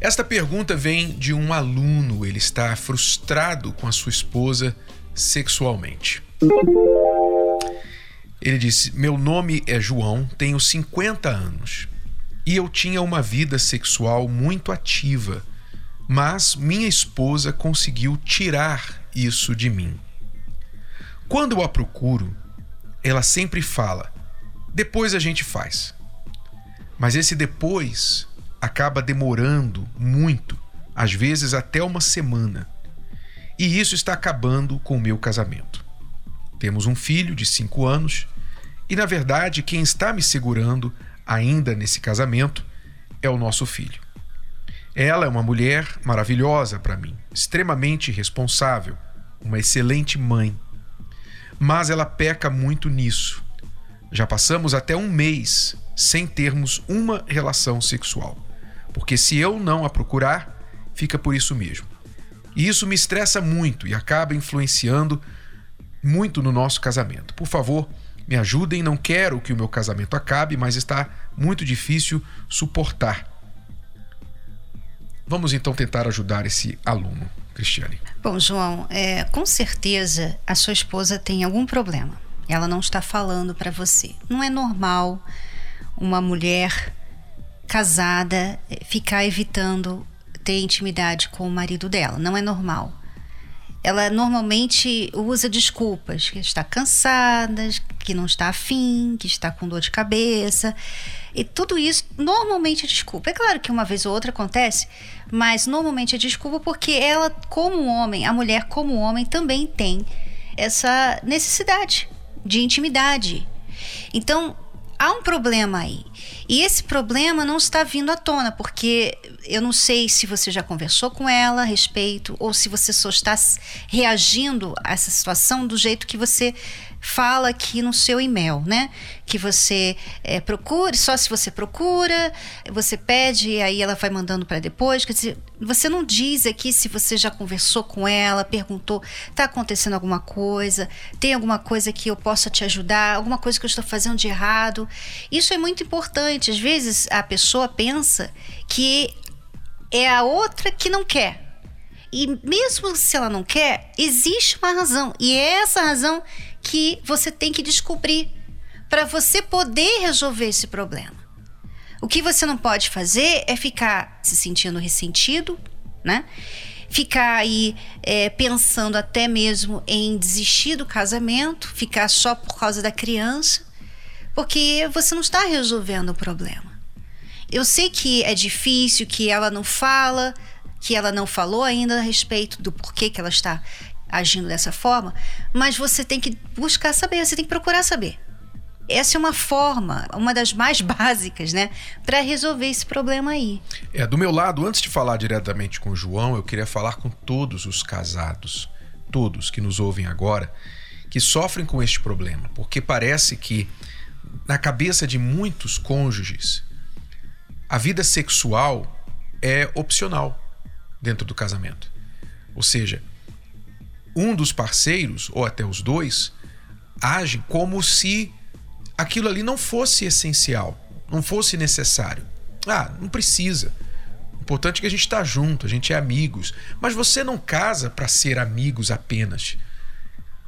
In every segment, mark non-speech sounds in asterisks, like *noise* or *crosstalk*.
Esta pergunta vem de um aluno. Ele está frustrado com a sua esposa sexualmente. Ele disse: Meu nome é João, tenho 50 anos e eu tinha uma vida sexual muito ativa, mas minha esposa conseguiu tirar isso de mim. Quando eu a procuro, ela sempre fala: depois a gente faz. Mas esse depois acaba demorando muito, às vezes até uma semana. E isso está acabando com o meu casamento. Temos um filho de cinco anos e, na verdade, quem está me segurando ainda nesse casamento é o nosso filho. Ela é uma mulher maravilhosa para mim, extremamente responsável, uma excelente mãe mas ela peca muito nisso. Já passamos até um mês sem termos uma relação sexual, porque se eu não a procurar, fica por isso mesmo. E isso me estressa muito e acaba influenciando muito no nosso casamento. Por favor, me ajudem, não quero que o meu casamento acabe, mas está muito difícil suportar. Vamos então tentar ajudar esse aluno. Cristiane? Bom, João, é, com certeza a sua esposa tem algum problema. Ela não está falando para você. Não é normal uma mulher casada ficar evitando ter intimidade com o marido dela. Não é normal. Ela normalmente usa desculpas, que está cansada, que não está afim, que está com dor de cabeça. E tudo isso normalmente é desculpa. É claro que uma vez ou outra acontece, mas normalmente é desculpa porque ela, como homem, a mulher, como homem, também tem essa necessidade de intimidade. Então, há um problema aí. E esse problema não está vindo à tona, porque eu não sei se você já conversou com ela a respeito, ou se você só está reagindo a essa situação do jeito que você fala aqui no seu e-mail, né? Que você é, procure, só se você procura, você pede e aí ela vai mandando para depois. Quer dizer, você não diz aqui se você já conversou com ela, perguntou, tá acontecendo alguma coisa, tem alguma coisa que eu possa te ajudar, alguma coisa que eu estou fazendo de errado. Isso é muito importante. Às vezes a pessoa pensa que é a outra que não quer. E mesmo se ela não quer, existe uma razão. E é essa razão que você tem que descobrir para você poder resolver esse problema. O que você não pode fazer é ficar se sentindo ressentido, né? Ficar aí é, pensando até mesmo em desistir do casamento, ficar só por causa da criança, porque você não está resolvendo o problema. Eu sei que é difícil, que ela não fala, que ela não falou ainda a respeito do porquê que ela está agindo dessa forma, mas você tem que buscar saber, você tem que procurar saber. Essa é uma forma, uma das mais *laughs* básicas, né, para resolver esse problema aí. É, do meu lado, antes de falar diretamente com o João, eu queria falar com todos os casados, todos que nos ouvem agora, que sofrem com este problema, porque parece que na cabeça de muitos cônjuges, a vida sexual é opcional dentro do casamento. Ou seja, um dos parceiros, ou até os dois, age como se aquilo ali não fosse essencial, não fosse necessário. Ah, não precisa. O importante é que a gente está junto, a gente é amigos. Mas você não casa para ser amigos apenas.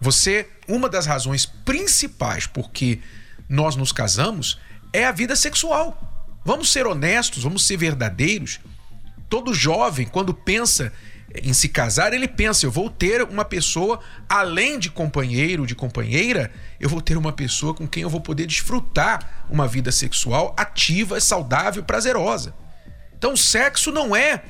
Você, uma das razões principais porque nós nos casamos é a vida sexual. Vamos ser honestos, vamos ser verdadeiros. Todo jovem, quando pensa em se casar, ele pensa: eu vou ter uma pessoa, além de companheiro, de companheira, eu vou ter uma pessoa com quem eu vou poder desfrutar uma vida sexual ativa, saudável, prazerosa. Então, o sexo não é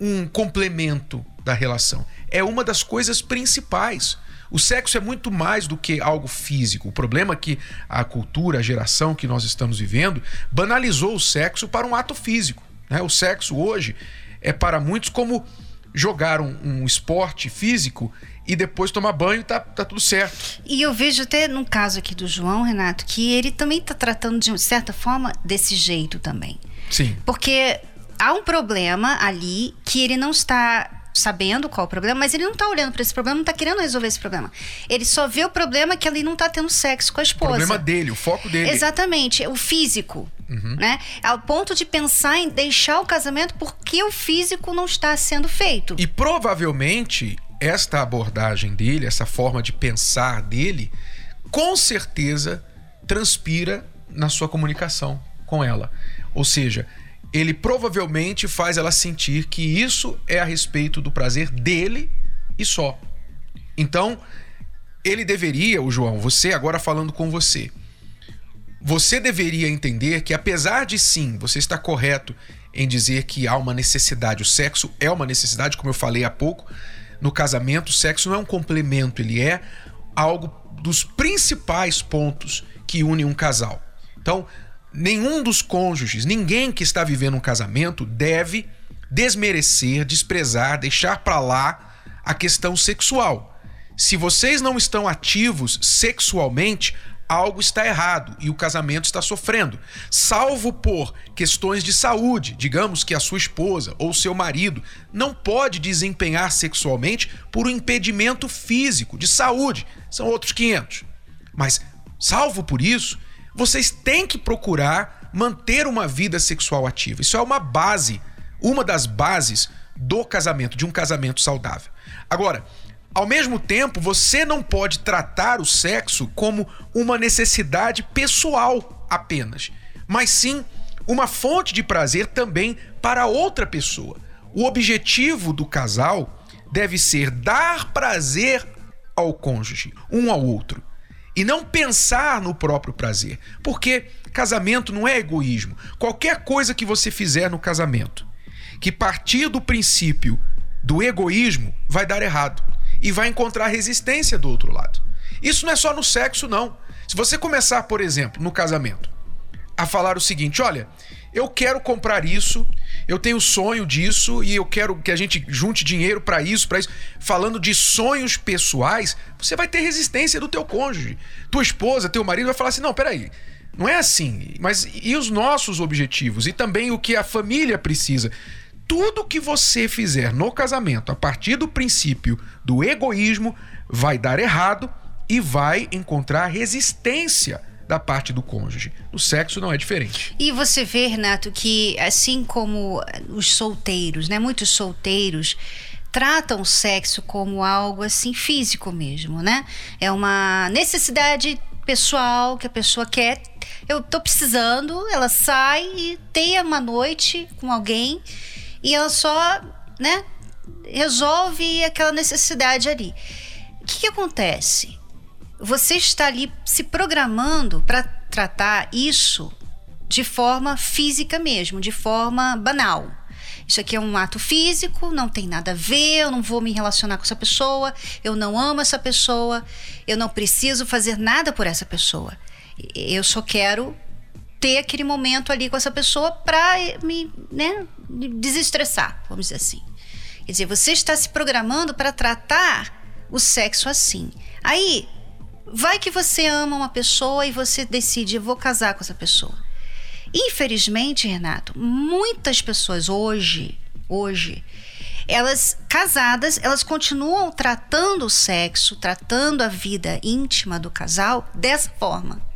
um complemento da relação, é uma das coisas principais. O sexo é muito mais do que algo físico. O problema é que a cultura, a geração que nós estamos vivendo, banalizou o sexo para um ato físico. Né? O sexo hoje é para muitos como jogar um, um esporte físico e depois tomar banho, tá, tá tudo certo. E eu vejo até no caso aqui do João, Renato, que ele também está tratando de certa forma desse jeito também. Sim. Porque há um problema ali que ele não está sabendo qual o problema, mas ele não está olhando para esse problema, não está querendo resolver esse problema. Ele só vê o problema que ele não está tendo sexo com a esposa. O problema dele, o foco dele. Exatamente, o físico. Uhum. Né? Ao ponto de pensar em deixar o casamento porque o físico não está sendo feito. E provavelmente esta abordagem dele, essa forma de pensar dele, com certeza transpira na sua comunicação com ela. Ou seja, ele provavelmente faz ela sentir que isso é a respeito do prazer dele e só. Então, ele deveria, o João, você agora falando com você, você deveria entender que apesar de sim, você está correto em dizer que há uma necessidade, o sexo é uma necessidade, como eu falei há pouco, no casamento, o sexo não é um complemento, ele é algo dos principais pontos que unem um casal. Então, nenhum dos cônjuges, ninguém que está vivendo um casamento deve desmerecer, desprezar, deixar para lá a questão sexual. Se vocês não estão ativos sexualmente, algo está errado e o casamento está sofrendo. Salvo por questões de saúde, digamos que a sua esposa ou seu marido não pode desempenhar sexualmente por um impedimento físico, de saúde, são outros 500. Mas, salvo por isso, vocês têm que procurar manter uma vida sexual ativa. Isso é uma base, uma das bases do casamento, de um casamento saudável. Agora, ao mesmo tempo, você não pode tratar o sexo como uma necessidade pessoal apenas, mas sim uma fonte de prazer também para outra pessoa. O objetivo do casal deve ser dar prazer ao cônjuge, um ao outro, e não pensar no próprio prazer, porque casamento não é egoísmo. Qualquer coisa que você fizer no casamento que partir do princípio do egoísmo vai dar errado e vai encontrar resistência do outro lado. Isso não é só no sexo, não. Se você começar, por exemplo, no casamento, a falar o seguinte: olha, eu quero comprar isso, eu tenho sonho disso e eu quero que a gente junte dinheiro para isso, para isso. Falando de sonhos pessoais, você vai ter resistência do teu cônjuge. Tua esposa, teu marido vai falar assim: não, peraí, não é assim. Mas e os nossos objetivos? E também o que a família precisa? Tudo que você fizer no casamento a partir do princípio do egoísmo vai dar errado e vai encontrar resistência da parte do cônjuge. No sexo não é diferente. E você vê, Renato, que assim como os solteiros, né, muitos solteiros tratam o sexo como algo assim físico mesmo, né? É uma necessidade pessoal que a pessoa quer. Eu tô precisando, ela sai e tem uma noite com alguém e ela só, né, resolve aquela necessidade ali. O que, que acontece? Você está ali se programando para tratar isso de forma física mesmo, de forma banal. Isso aqui é um ato físico, não tem nada a ver, eu não vou me relacionar com essa pessoa, eu não amo essa pessoa, eu não preciso fazer nada por essa pessoa. Eu só quero ter aquele momento ali com essa pessoa para me né, desestressar, vamos dizer assim. Quer dizer, você está se programando para tratar o sexo assim. Aí, vai que você ama uma pessoa e você decide, vou casar com essa pessoa. Infelizmente, Renato, muitas pessoas hoje, hoje, elas casadas, elas continuam tratando o sexo, tratando a vida íntima do casal dessa forma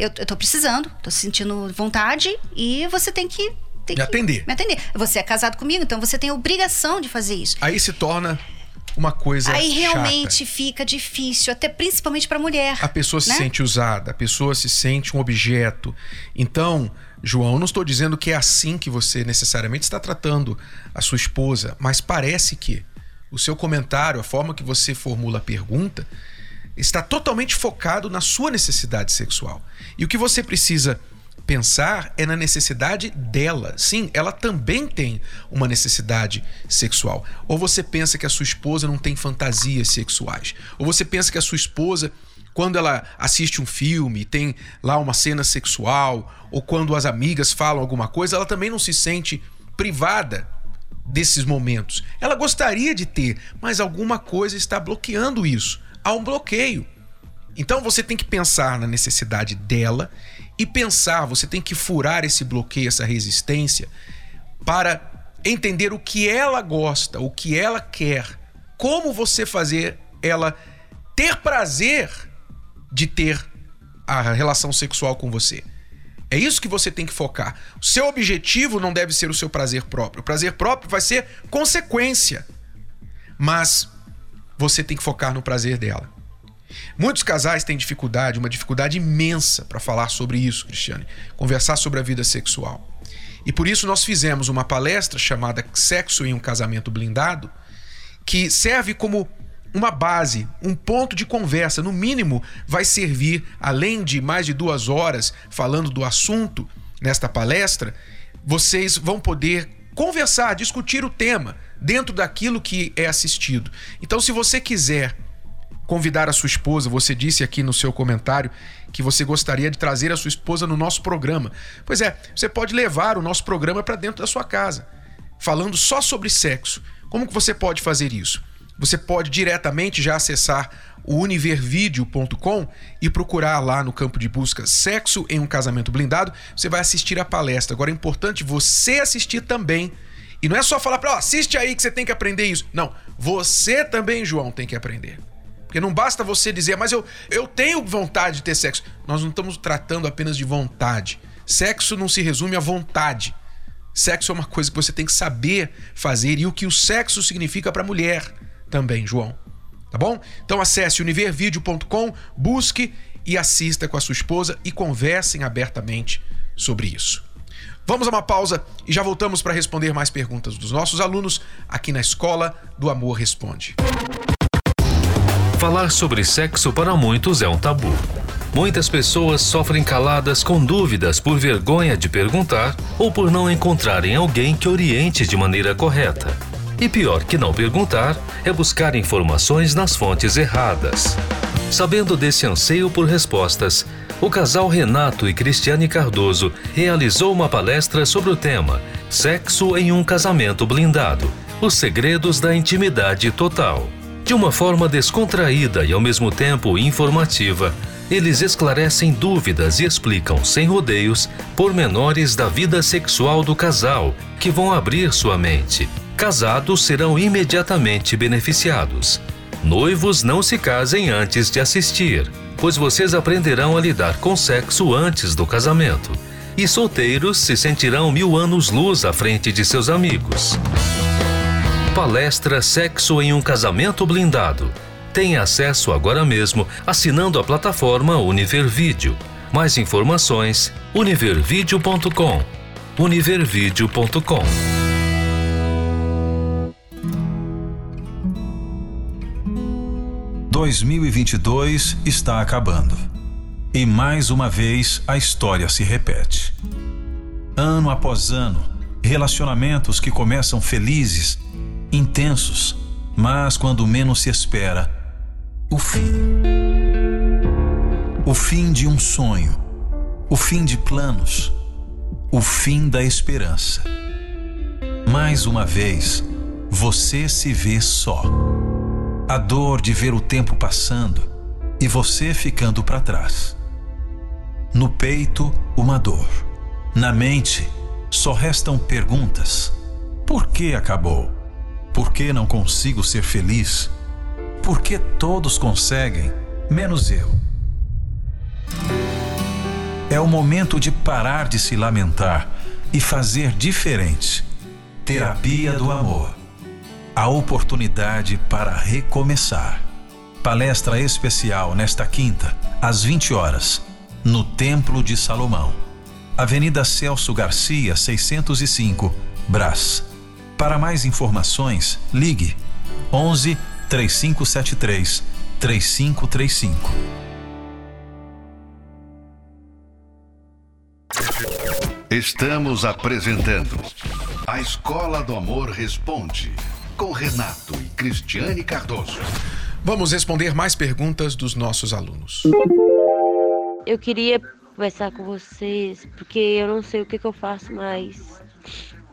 eu, eu tô precisando, tô sentindo vontade e você tem que. Tem me que atender. Me atender. Você é casado comigo, então você tem a obrigação de fazer isso. Aí se torna uma coisa Aí realmente chata. fica difícil, até principalmente para mulher. A pessoa se né? sente usada, a pessoa se sente um objeto. Então, João, eu não estou dizendo que é assim que você necessariamente está tratando a sua esposa, mas parece que o seu comentário, a forma que você formula a pergunta, está totalmente focado na sua necessidade sexual. E o que você precisa pensar é na necessidade dela. Sim, ela também tem uma necessidade sexual. Ou você pensa que a sua esposa não tem fantasias sexuais. Ou você pensa que a sua esposa, quando ela assiste um filme, tem lá uma cena sexual, ou quando as amigas falam alguma coisa, ela também não se sente privada desses momentos. Ela gostaria de ter, mas alguma coisa está bloqueando isso. Há um bloqueio. Então você tem que pensar na necessidade dela e pensar, você tem que furar esse bloqueio, essa resistência, para entender o que ela gosta, o que ela quer, como você fazer ela ter prazer de ter a relação sexual com você. É isso que você tem que focar. O seu objetivo não deve ser o seu prazer próprio. O prazer próprio vai ser consequência. Mas você tem que focar no prazer dela. Muitos casais têm dificuldade, uma dificuldade imensa para falar sobre isso, Cristiane, conversar sobre a vida sexual. E por isso nós fizemos uma palestra chamada Sexo em um Casamento Blindado, que serve como uma base, um ponto de conversa, no mínimo, vai servir, além de mais de duas horas falando do assunto nesta palestra, vocês vão poder conversar, discutir o tema dentro daquilo que é assistido. Então, se você quiser convidar a sua esposa, você disse aqui no seu comentário que você gostaria de trazer a sua esposa no nosso programa. Pois é, você pode levar o nosso programa para dentro da sua casa, falando só sobre sexo. Como que você pode fazer isso? Você pode diretamente já acessar o univervideo.com e procurar lá no campo de busca Sexo em um Casamento Blindado. Você vai assistir a palestra. Agora é importante você assistir também. E não é só falar para, assiste aí que você tem que aprender isso. Não, você também, João, tem que aprender. Porque não basta você dizer, mas eu, eu tenho vontade de ter sexo. Nós não estamos tratando apenas de vontade. Sexo não se resume a vontade. Sexo é uma coisa que você tem que saber fazer e o que o sexo significa para a mulher também, João. Tá bom? Então acesse univervideo.com, busque e assista com a sua esposa e conversem abertamente sobre isso. Vamos a uma pausa e já voltamos para responder mais perguntas dos nossos alunos aqui na Escola do Amor Responde. Falar sobre sexo para muitos é um tabu. Muitas pessoas sofrem caladas com dúvidas por vergonha de perguntar ou por não encontrarem alguém que oriente de maneira correta. E pior que não perguntar é buscar informações nas fontes erradas. Sabendo desse anseio por respostas, o casal Renato e Cristiane Cardoso realizou uma palestra sobre o tema Sexo em um casamento blindado os segredos da intimidade total. De uma forma descontraída e ao mesmo tempo informativa, eles esclarecem dúvidas e explicam sem rodeios pormenores da vida sexual do casal que vão abrir sua mente Casados serão imediatamente beneficiados. Noivos não se casem antes de assistir, pois vocês aprenderão a lidar com sexo antes do casamento. E solteiros se sentirão mil anos luz à frente de seus amigos. Palestra Sexo em um Casamento Blindado. Tenha acesso agora mesmo assinando a plataforma Univervídeo. Mais informações: univervideo.com. univervideo.com 2022 está acabando. E mais uma vez a história se repete. Ano após ano, relacionamentos que começam felizes, intensos, mas quando menos se espera, o fim. O fim de um sonho, o fim de planos, o fim da esperança. Mais uma vez, você se vê só a dor de ver o tempo passando e você ficando para trás. No peito, uma dor. Na mente, só restam perguntas: por que acabou? Por que não consigo ser feliz? Por que todos conseguem, menos eu? É o momento de parar de se lamentar e fazer diferente. Terapia do amor a oportunidade para recomeçar. Palestra especial nesta quinta, às 20 horas, no Templo de Salomão. Avenida Celso Garcia, 605, Brás. Para mais informações, ligue 11 3573 3535. Estamos apresentando A Escola do Amor Responde com Renato e Cristiane Cardoso. Vamos responder mais perguntas dos nossos alunos. Eu queria conversar com vocês porque eu não sei o que, que eu faço mais.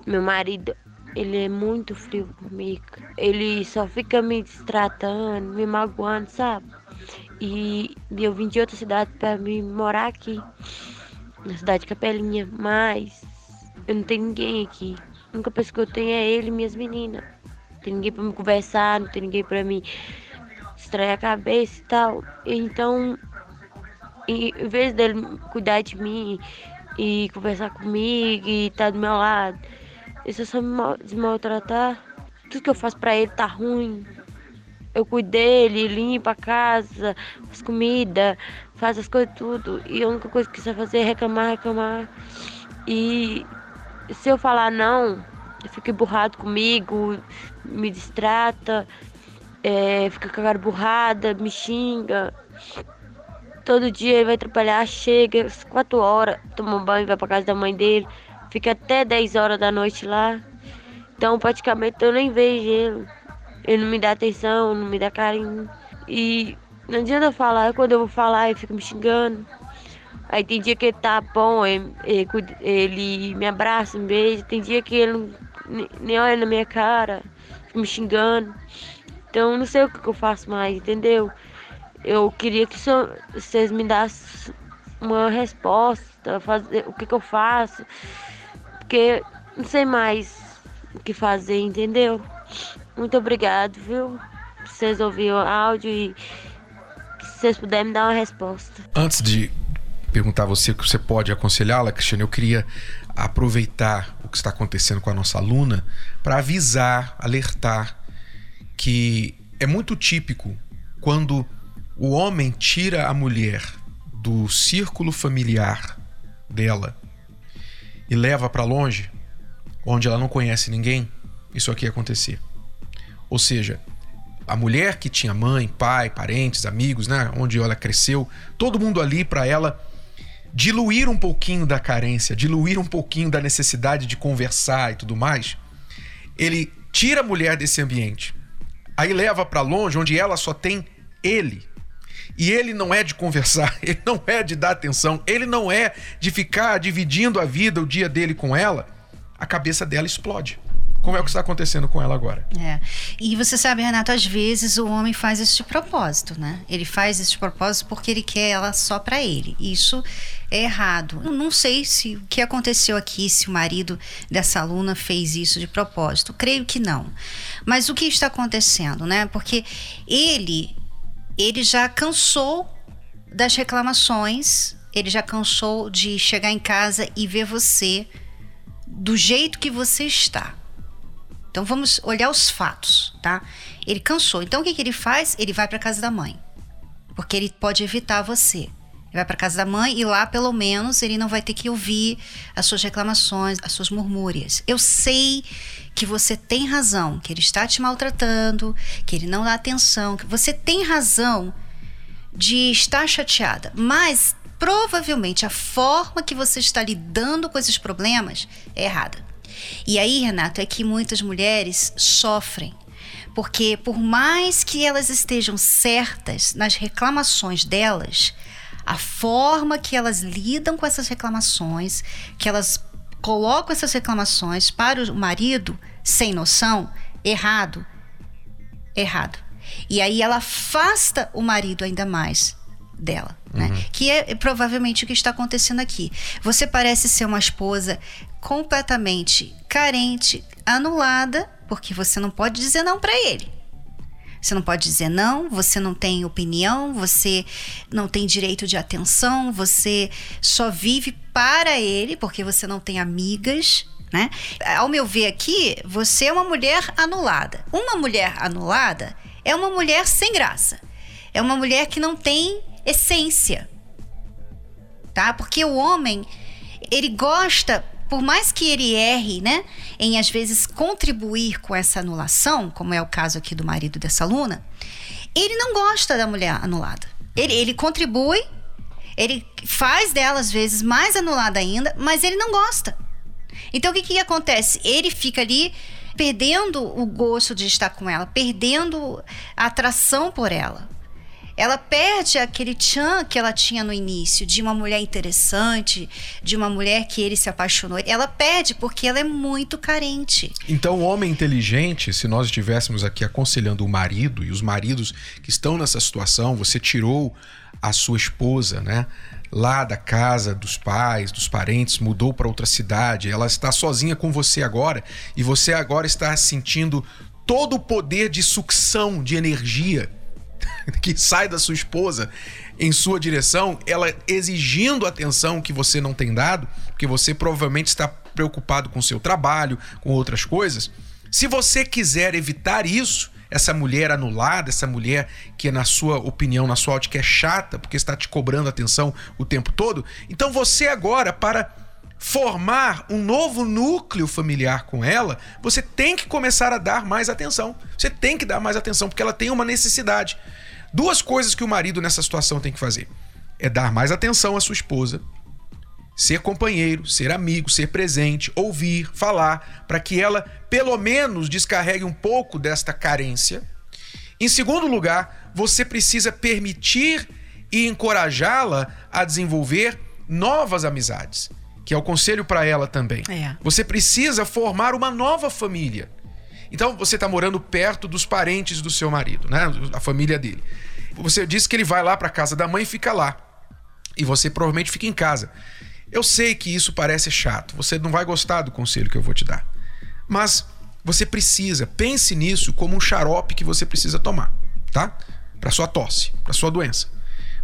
Meu marido, ele é muito frio comigo. Ele só fica me distratando, me magoando, sabe? E eu vim de outra cidade para me morar aqui, na cidade de Capelinha, mas eu não tenho ninguém aqui. A única pessoa que eu tenho é ele e minhas meninas. Não tem ninguém para me conversar, não tem ninguém para me distrair a cabeça e tal. Então, em vez dele cuidar de mim e conversar comigo e estar tá do meu lado, ele só me desmaltratar. Tudo que eu faço para ele tá ruim. Eu cuido dele, limpo a casa, faz comida, faz as coisas tudo. E a única coisa que você fazer é reclamar, reclamar. E se eu falar não, ele fica emburrado comigo, me distrata, é, fica com a cara burrada, me xinga. Todo dia ele vai trabalhar, chega às 4 horas, toma um banho, vai pra casa da mãe dele, fica até 10 horas da noite lá. Então praticamente eu nem vejo ele. Ele não me dá atenção, não me dá carinho. E não adianta falar, quando eu vou falar ele fica me xingando. Aí tem dia que ele tá bom, ele, ele, me abraça, me beija. Tem dia que ele nem olha na minha cara, fica me xingando. Então não sei o que eu faço mais, entendeu? Eu queria que vocês me dessem uma resposta, fazer o que, que eu faço. Porque não sei mais o que fazer, entendeu? Muito obrigado, viu? Vocês ouviram o áudio e se vocês puderem me dar uma resposta. Antes de perguntar a você o que você pode aconselhá-la, Cristiane, eu queria aproveitar o que está acontecendo com a nossa aluna para avisar, alertar que é muito típico quando o homem tira a mulher do círculo familiar dela e leva para longe, onde ela não conhece ninguém, isso aqui ia acontecer. Ou seja, a mulher que tinha mãe, pai, parentes, amigos, né, onde ela cresceu, todo mundo ali para ela diluir um pouquinho da carência, diluir um pouquinho da necessidade de conversar e tudo mais, ele tira a mulher desse ambiente. Aí leva para longe onde ela só tem ele. E ele não é de conversar, *laughs* ele não é de dar atenção, ele não é de ficar dividindo a vida, o dia dele com ela. A cabeça dela explode como é o que está acontecendo com ela agora. É. E você sabe, Renato, às vezes o homem faz isso de propósito, né? Ele faz de propósito porque ele quer ela só para ele. Isso é errado. Eu não sei se o que aconteceu aqui, se o marido dessa aluna fez isso de propósito. Creio que não. Mas o que está acontecendo, né? Porque ele ele já cansou das reclamações, ele já cansou de chegar em casa e ver você do jeito que você está. Então vamos olhar os fatos, tá? Ele cansou. Então o que, que ele faz? Ele vai para casa da mãe, porque ele pode evitar você. Ele vai para casa da mãe e lá, pelo menos, ele não vai ter que ouvir as suas reclamações, as suas murmúrias. Eu sei que você tem razão, que ele está te maltratando, que ele não dá atenção, que você tem razão de estar chateada, mas provavelmente a forma que você está lidando com esses problemas é errada. E aí, Renato, é que muitas mulheres sofrem. Porque por mais que elas estejam certas nas reclamações delas, a forma que elas lidam com essas reclamações, que elas colocam essas reclamações para o marido sem noção, errado, errado. E aí ela afasta o marido ainda mais dela, né? Uhum. Que é provavelmente o que está acontecendo aqui. Você parece ser uma esposa completamente carente, anulada, porque você não pode dizer não para ele. Você não pode dizer não, você não tem opinião, você não tem direito de atenção, você só vive para ele porque você não tem amigas, né? Ao meu ver aqui, você é uma mulher anulada. Uma mulher anulada é uma mulher sem graça. É uma mulher que não tem essência. Tá? Porque o homem, ele gosta, por mais que ele erre, né, em às vezes contribuir com essa anulação, como é o caso aqui do marido dessa aluna, ele não gosta da mulher anulada. Ele, ele contribui, ele faz dela às vezes mais anulada ainda, mas ele não gosta. Então o que, que acontece? Ele fica ali perdendo o gosto de estar com ela, perdendo a atração por ela ela perde aquele tchan que ela tinha no início, de uma mulher interessante, de uma mulher que ele se apaixonou. Ela perde porque ela é muito carente. Então, o homem inteligente, se nós estivéssemos aqui aconselhando o marido e os maridos que estão nessa situação, você tirou a sua esposa, né? Lá da casa dos pais, dos parentes, mudou para outra cidade, ela está sozinha com você agora e você agora está sentindo todo o poder de sucção de energia *laughs* que sai da sua esposa em sua direção, ela exigindo atenção que você não tem dado, porque você provavelmente está preocupado com seu trabalho, com outras coisas. Se você quiser evitar isso, essa mulher anulada, essa mulher que, na sua opinião, na sua ótica, é chata, porque está te cobrando atenção o tempo todo, então você agora, para formar um novo núcleo familiar com ela, você tem que começar a dar mais atenção. Você tem que dar mais atenção, porque ela tem uma necessidade. Duas coisas que o marido nessa situação tem que fazer: é dar mais atenção à sua esposa, ser companheiro, ser amigo, ser presente, ouvir, falar, para que ela pelo menos descarregue um pouco desta carência. Em segundo lugar, você precisa permitir e encorajá-la a desenvolver novas amizades que é o conselho para ela também. É. Você precisa formar uma nova família. Então você está morando perto dos parentes do seu marido, né? A família dele. Você disse que ele vai lá para casa da mãe e fica lá. E você provavelmente fica em casa. Eu sei que isso parece chato. Você não vai gostar do conselho que eu vou te dar. Mas você precisa, pense nisso como um xarope que você precisa tomar, tá? Para sua tosse, para sua doença.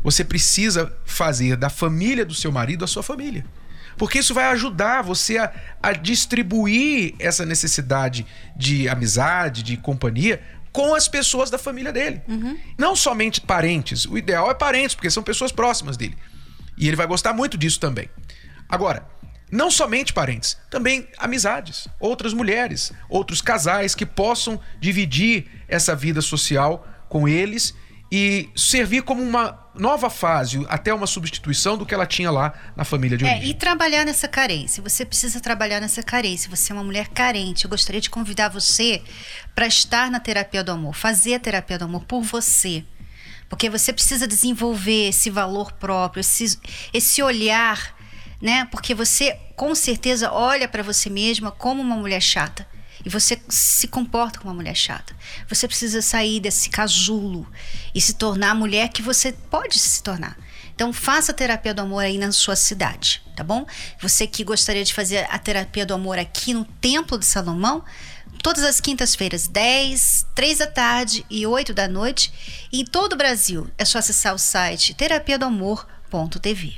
Você precisa fazer da família do seu marido a sua família. Porque isso vai ajudar você a, a distribuir essa necessidade de amizade, de companhia com as pessoas da família dele. Uhum. Não somente parentes. O ideal é parentes, porque são pessoas próximas dele. E ele vai gostar muito disso também. Agora, não somente parentes, também amizades, outras mulheres, outros casais que possam dividir essa vida social com eles e servir como uma nova fase, até uma substituição do que ela tinha lá na família de é, origem. É, e trabalhar nessa carência. Você precisa trabalhar nessa carência. Você é uma mulher carente. Eu gostaria de convidar você para estar na terapia do amor, fazer a terapia do amor por você. Porque você precisa desenvolver esse valor próprio, esse, esse olhar, né? Porque você com certeza olha para você mesma como uma mulher chata e você se comporta como uma mulher chata. Você precisa sair desse casulo e se tornar a mulher que você pode se tornar. Então faça a terapia do amor aí na sua cidade, tá bom? Você que gostaria de fazer a terapia do amor aqui no Templo de Salomão, todas as quintas-feiras, 10, 3 da tarde e 8 da noite, em todo o Brasil. É só acessar o site terapia do amor.tv.